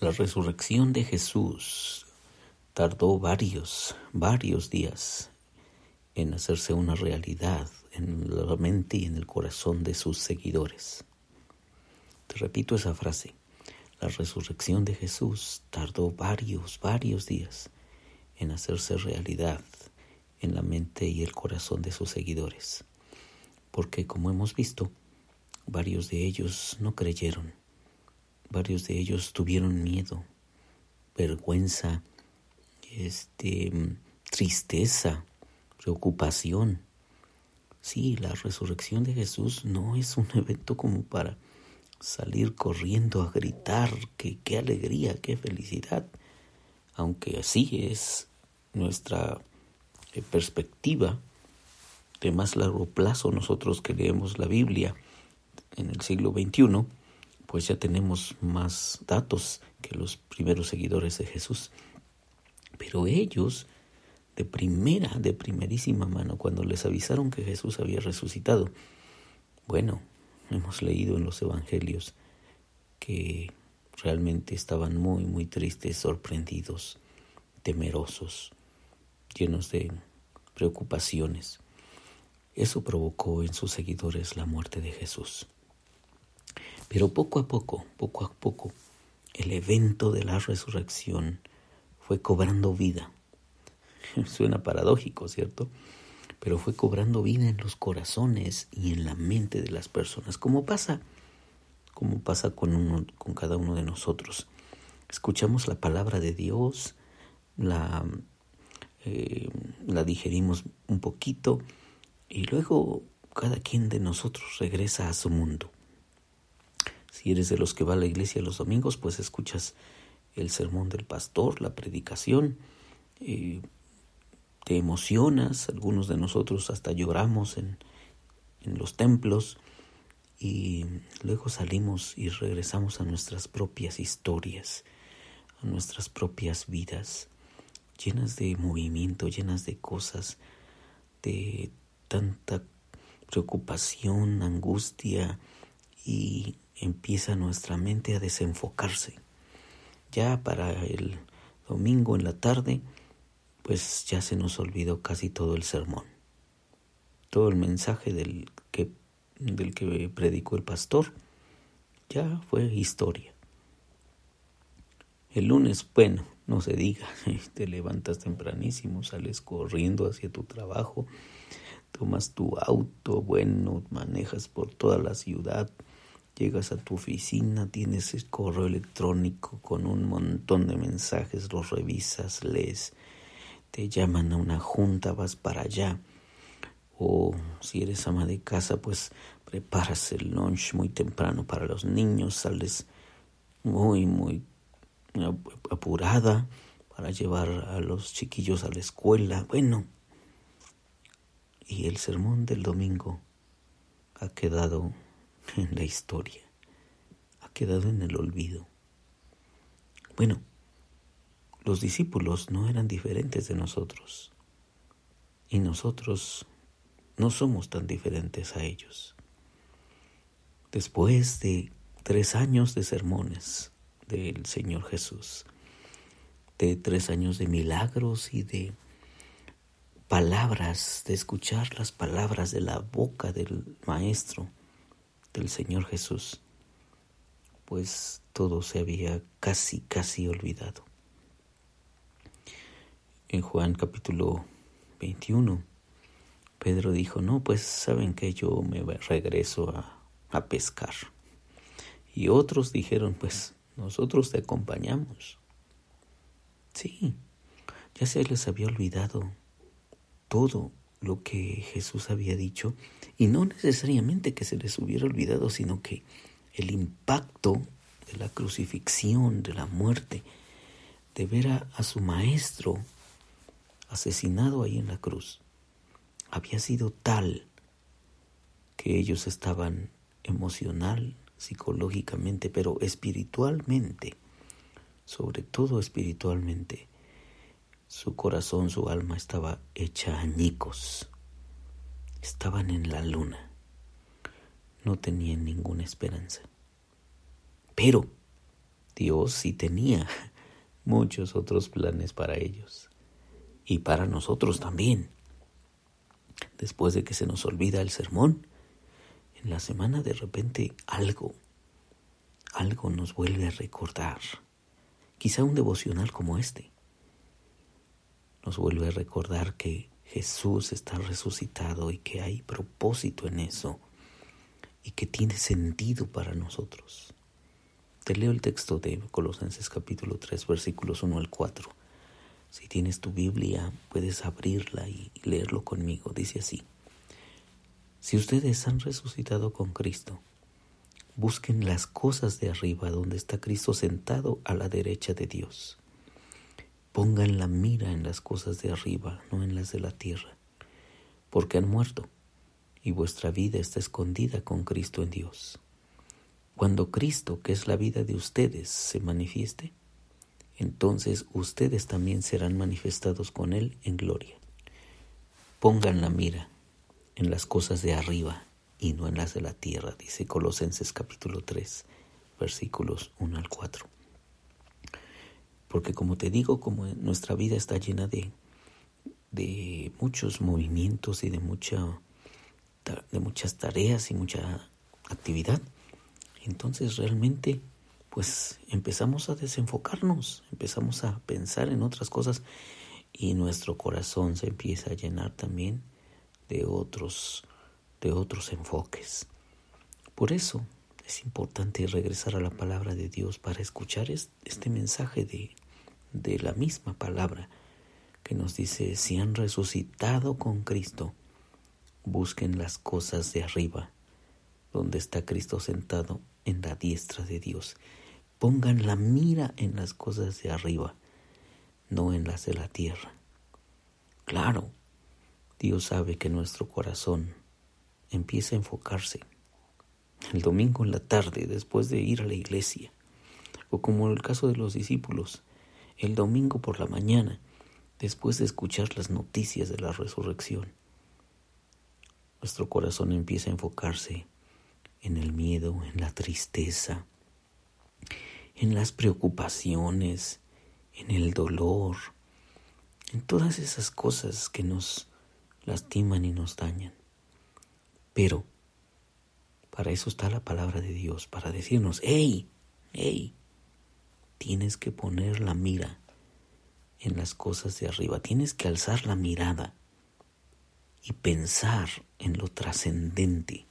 La resurrección de Jesús tardó varios, varios días en hacerse una realidad en la mente y en el corazón de sus seguidores. Te repito esa frase. La resurrección de Jesús tardó varios, varios días en hacerse realidad en la mente y el corazón de sus seguidores. Porque como hemos visto, varios de ellos no creyeron Varios de ellos tuvieron miedo, vergüenza, este, tristeza, preocupación. Sí, la resurrección de Jesús no es un evento como para salir corriendo a gritar que qué alegría, qué felicidad, aunque así es nuestra eh, perspectiva de más largo plazo nosotros que leemos la Biblia en el siglo XXI, pues ya tenemos más datos que los primeros seguidores de Jesús. Pero ellos, de primera, de primerísima mano, cuando les avisaron que Jesús había resucitado, bueno, hemos leído en los evangelios que realmente estaban muy, muy tristes, sorprendidos, temerosos, llenos de preocupaciones. Eso provocó en sus seguidores la muerte de Jesús. Pero poco a poco, poco a poco, el evento de la resurrección fue cobrando vida. Suena paradójico, ¿cierto? Pero fue cobrando vida en los corazones y en la mente de las personas, como pasa, como pasa con, uno, con cada uno de nosotros. Escuchamos la palabra de Dios, la, eh, la digerimos un poquito y luego cada quien de nosotros regresa a su mundo. Si eres de los que va a la iglesia los domingos, pues escuchas el sermón del pastor, la predicación, eh, te emocionas, algunos de nosotros hasta lloramos en, en los templos y luego salimos y regresamos a nuestras propias historias, a nuestras propias vidas, llenas de movimiento, llenas de cosas, de tanta preocupación, angustia y empieza nuestra mente a desenfocarse. Ya para el domingo en la tarde, pues ya se nos olvidó casi todo el sermón. Todo el mensaje del que, del que predicó el pastor ya fue historia. El lunes, bueno, no se diga, te levantas tempranísimo, sales corriendo hacia tu trabajo, tomas tu auto, bueno, manejas por toda la ciudad, Llegas a tu oficina, tienes el correo electrónico con un montón de mensajes, los revisas, lees, te llaman a una junta, vas para allá. O si eres ama de casa, pues preparas el lunch muy temprano para los niños, sales muy, muy apurada para llevar a los chiquillos a la escuela. Bueno, y el sermón del domingo ha quedado en la historia, ha quedado en el olvido. Bueno, los discípulos no eran diferentes de nosotros y nosotros no somos tan diferentes a ellos. Después de tres años de sermones del Señor Jesús, de tres años de milagros y de palabras, de escuchar las palabras de la boca del Maestro, del Señor Jesús, pues todo se había casi, casi olvidado. En Juan capítulo 21, Pedro dijo, no, pues saben que yo me regreso a, a pescar. Y otros dijeron, pues nosotros te acompañamos. Sí, ya se les había olvidado todo lo que Jesús había dicho y no necesariamente que se les hubiera olvidado, sino que el impacto de la crucifixión, de la muerte, de ver a, su maestro asesinado ahí en la cruz, había sido tal que ellos estaban emocional, psicológicamente, pero espiritualmente, sobre todo espiritualmente, su corazón, su alma estaba hecha añicos. Estaban en la luna. No tenían ninguna esperanza. Pero Dios sí tenía muchos otros planes para ellos y para nosotros también. Después de que se nos olvida el sermón, en la semana de repente algo, algo nos vuelve a recordar. Quizá un devocional como este nos vuelve a recordar que Jesús está resucitado y que hay propósito en eso y que tiene sentido para nosotros. Te leo el texto de Colosenses capítulo 3 versículos 1 al 4. Si tienes tu Biblia, puedes abrirla y leerlo conmigo. Dice así. Si ustedes han resucitado con Cristo, busquen las cosas de arriba donde está Cristo sentado a la derecha de Dios. Pongan la mira en las cosas de arriba, no en las de la tierra, porque han muerto y vuestra vida está escondida con Cristo en Dios. Cuando Cristo, que es la vida de ustedes, se manifieste, entonces ustedes también serán manifestados con Él en gloria. Pongan la mira en las cosas de arriba y no en las de la tierra, dice Colosenses capítulo 3, versículos 1 al 4. Porque como te digo, como nuestra vida está llena de, de muchos movimientos y de, mucha, de muchas tareas y mucha actividad, entonces realmente pues empezamos a desenfocarnos, empezamos a pensar en otras cosas y nuestro corazón se empieza a llenar también de otros de otros enfoques. Por eso es importante regresar a la palabra de Dios para escuchar este mensaje de, de la misma palabra que nos dice, si han resucitado con Cristo, busquen las cosas de arriba, donde está Cristo sentado en la diestra de Dios. Pongan la mira en las cosas de arriba, no en las de la tierra. Claro, Dios sabe que nuestro corazón empieza a enfocarse. El domingo en la tarde, después de ir a la iglesia, o como en el caso de los discípulos, el domingo por la mañana, después de escuchar las noticias de la resurrección, nuestro corazón empieza a enfocarse en el miedo, en la tristeza, en las preocupaciones, en el dolor, en todas esas cosas que nos lastiman y nos dañan. Pero para eso está la palabra de Dios, para decirnos, hey, hey, tienes que poner la mira en las cosas de arriba, tienes que alzar la mirada y pensar en lo trascendente.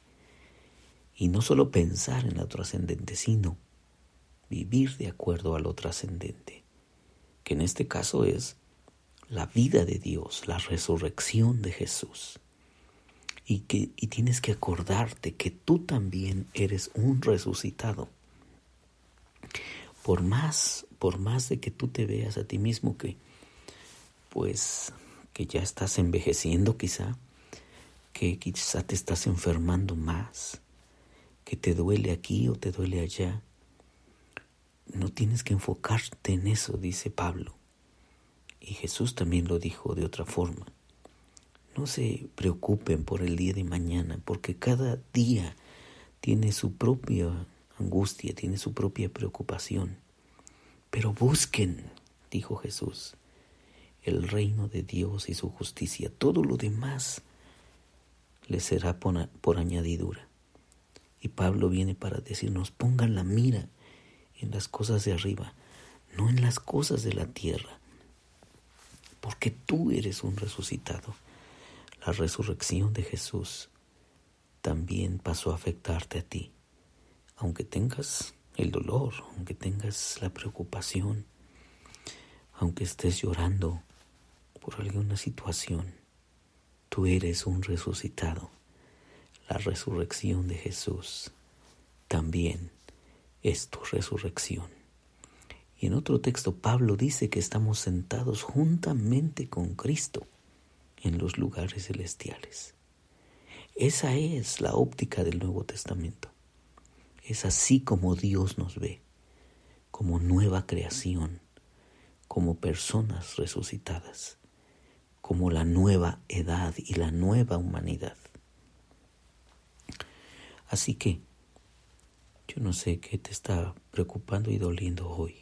Y no solo pensar en lo trascendente, sino vivir de acuerdo a lo trascendente, que en este caso es la vida de Dios, la resurrección de Jesús. Y, que, y tienes que acordarte que tú también eres un resucitado. Por más, por más de que tú te veas a ti mismo que, pues, que ya estás envejeciendo quizá, que quizá te estás enfermando más, que te duele aquí o te duele allá. No tienes que enfocarte en eso, dice Pablo. Y Jesús también lo dijo de otra forma. No se preocupen por el día de mañana, porque cada día tiene su propia angustia, tiene su propia preocupación. Pero busquen, dijo Jesús, el reino de Dios y su justicia. Todo lo demás les será por, añadidura. Y Pablo viene para decirnos, pongan la mira en las cosas de arriba, no en las cosas de la tierra, porque tú eres un resucitado. La resurrección de Jesús también pasó a afectarte a ti, aunque tengas el dolor, aunque tengas la preocupación, aunque estés llorando por alguna situación, tú eres un resucitado. La resurrección de Jesús también es tu resurrección. Y en otro texto Pablo dice que estamos sentados juntamente con Cristo en los lugares celestiales. Esa es la óptica del Nuevo Testamento. Es así como Dios nos ve, como nueva creación, como personas resucitadas, como la nueva edad y la nueva humanidad. Así que Yo no sé qué te está preocupando y doliendo hoy,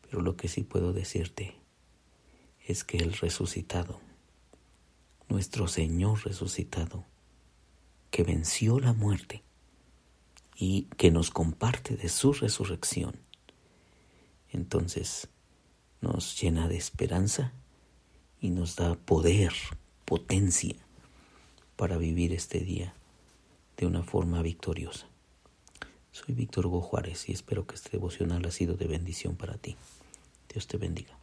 pero lo que sí puedo decirte es que el resucitado, nuestro Señor resucitado, que venció la muerte y que nos comparte de su resurrección, entonces nos llena de esperanza y nos da poder, potencia para vivir este día de una forma victoriosa. Soy Víctor Hugo Juárez y espero que este devocional ha sido de bendición para ti. Dios te bendiga.